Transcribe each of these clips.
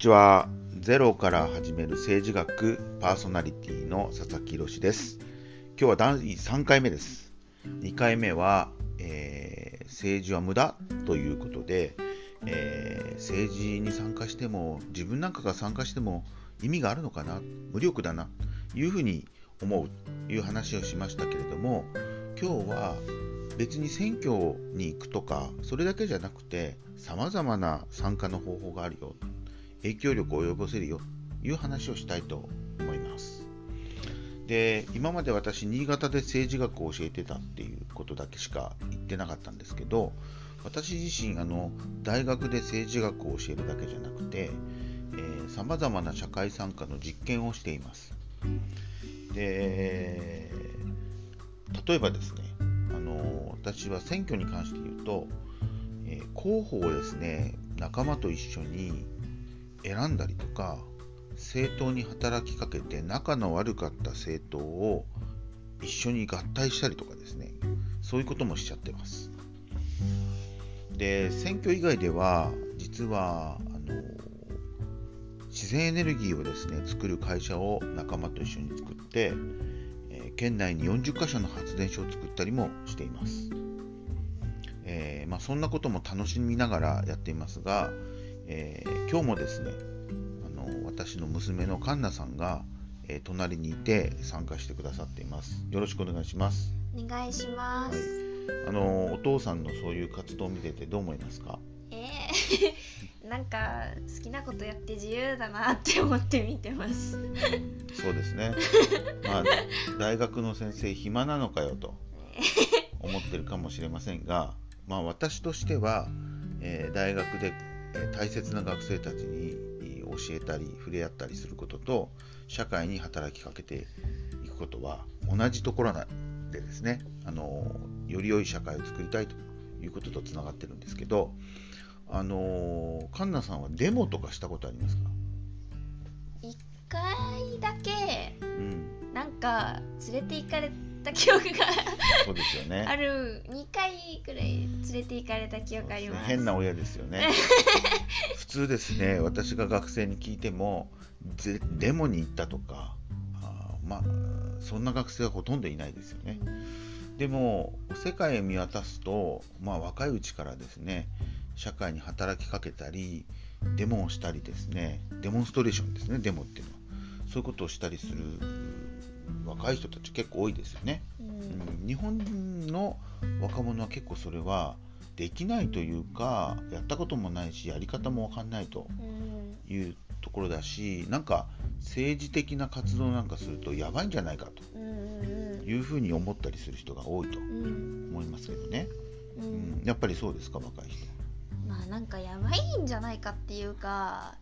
ちは。ゼロから始める政治学パーソナリティの佐々木宏です。今日は第3回目です。2回目は、えー、政治は無駄ということで、えー、政治に参加しても自分なんかが参加しても意味があるのかな無力だなというふうに思うという話をしましたけれども今日は別に選挙に行くとかそれだけじゃなくてさまざまな参加の方法があるよ影響力を及ぼせるよという話をしたいと思います。で今まで私新潟で政治学を教えてたっていうことだけしか言ってなかったんですけど私自身あの大学で政治学を教えるだけじゃなくてさまざまな社会参加の実験をしています。で例えばですねあの私は選挙に関して言うと、えー、候補をですね仲間と一緒に選んだりとか政党に働きかけて仲の悪かった政党を一緒に合体したりとかですね。そういうこともしちゃってます。で選挙以外では実はあの自然エネルギーをですね作る会社を仲間と一緒に作って、えー、県内に40カ所の発電所を作ったりもしています、えー、まあ、そんなことも楽しみながらやっていますが、えー、今日もですねあの私の娘のカンナさんが、えー、隣にいて参加してくださっています。よろしくお願いします。お願いします、はい、あのお父さんのそういう活動を見ててどう思いますか？えー、なんか好きなことやって自由だなって思って見てます。そうですね。まあ大学の先生暇なのかよと思ってるかもしれませんがまあ私としては、えー、大学で大切な学生たちに教えたり触れ合ったりすることと社会に働きかけていくことは同じところでですねあのより良い社会を作りたいということとつながってるんですけどあのカンナさんはデモとかしたことありますか？1回だけ、うん、なんか連れて行かれた記憶がそうですよね。ある2回くらい連れて行かれた記憶あります、ね、変な親ですよね。普通ですね私が学生に聞いてもデモに行ったとかあまあそんな学生はほとんどいないですよね。でも世界を見渡すと、まあ、若いうちからですね社会に働きかけたりデモをしたりですねデモンストレーションですねデモっていうのは。そういうことをしたりする若い人たち結構多いですよね、うん、日本の若者は結構それはできないというかやったこともないしやり方も分かんないというところだしなんか政治的な活動なんかするとやばいんじゃないかというふうに思ったりする人が多いと思いますけどね、うん、うん、やっぱりそうですか若い人。まあなんかやばいんじゃないかっていうか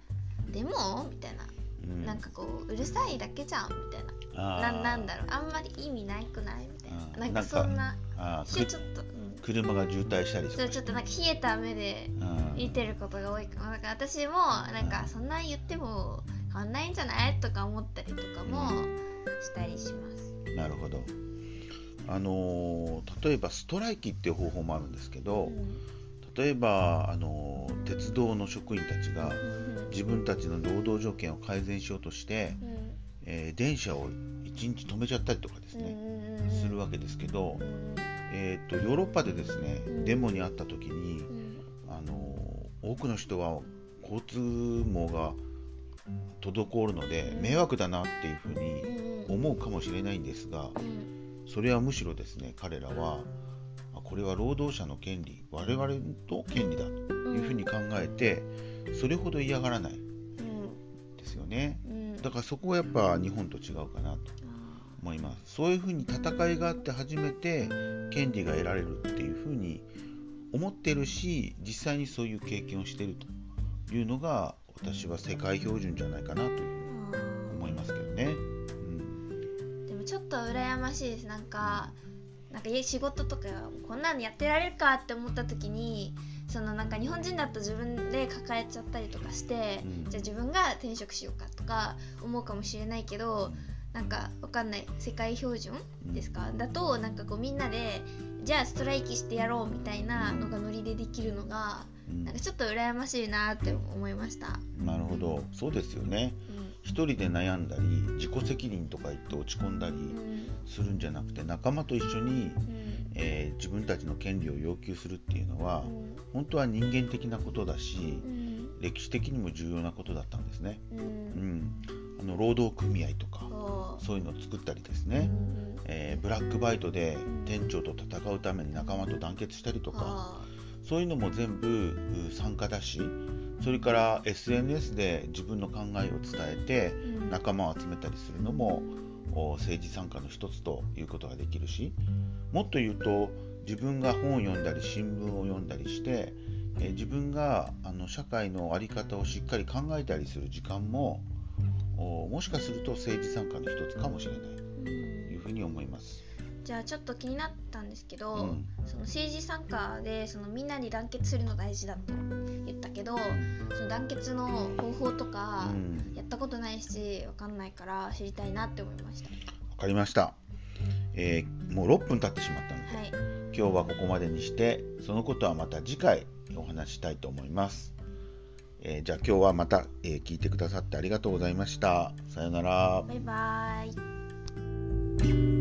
でもみたいな、うん、なんかこううるさいだけじゃんみたいなななんだろう。あんまり意味ないくないみたいな。なんかそんな。あちょっと、うん、車が渋滞したりとか。ちょっとなんか冷えた目で見てることが多いかも。だから私もなんかそんな言っても変わんないんじゃないとか思ったりとかもしたりします、うん、なるほど。あの例えばストライキっていう方法もあるんですけど、うん、例えばあの鉄道の職員たちが自分たちの労働条件を改善しようとして、うんえー、電車を1日止めちゃったりとかですね、するわけですけど、えーと、ヨーロッパでですねデモにあった時に、あの多くの人は交通網が滞るので迷惑だなっていうふうに思うかもしれないんですがそれはむしろですね彼らはこれは労働者の権利我々と権利だというふうに考えてそれほど嫌がらないですよね。だからそこはやっぱ日本と違うかなと思います。そういうふうに戦いがあって初めて権利が得られるっていうふうに思ってるし実際にそういう経験をしてるというのが私は世界標準じゃないかなという思いますけどね、うん、でもちょっと羨ましいです。なんかなんか仕事とかこんなのやってられるかって思った時にそのなんか日本人だと自分で抱えちゃったりとかして、うん、じゃあ自分が転職しようかとか思うかもしれないけど、なんかわかんない。世界標準ですか、だとなんかこうみんなでじゃあストライキしてやろうみたいなのがノリでできるのがうんなんかちょっと羨ましいなって思いました。なるほど。そうですよね。一人で悩んだり自己責任とか言って落ち込んだりうん。うんするんじゃなくて仲間と一緒に、うん。えー自分たちの権利を要求するっていうのは本当は人間的なことだしうん。歴史的にも重要なことだったんですね。うん。ううん。ん、あの労働組合とかそう。いうのを作ったりですうね、ん。えーブラックバイトで店長と戦うために仲間と団結したりとかあそういうのも全部う参加だしそれから SNS で自分の考えを伝えて仲間を集めたりするのもお政治参加の一つということができるしもっと言うと自分が本を読んだり新聞を読んだりして、えー自分があの社会の在り方をしっかり考えたりする時間もおもしかすると政治参加の一つかもしれない。とうん。いうふうに思います。じゃあちょっと気になったんですけど、うん。その政治参加でそのみんなに団結するの大事だと言ったけどその団結の方法とかうん。やったことないしわかんないから知りたいなって思いました。わかりました、えーもう6分経ってしまったのではい、今日はここまでにしてそのことはまた次回お話ししたいと思います、えーじゃあ今日はまた、えー聞いてくださってありがとうございました。さようなら。バイバイ。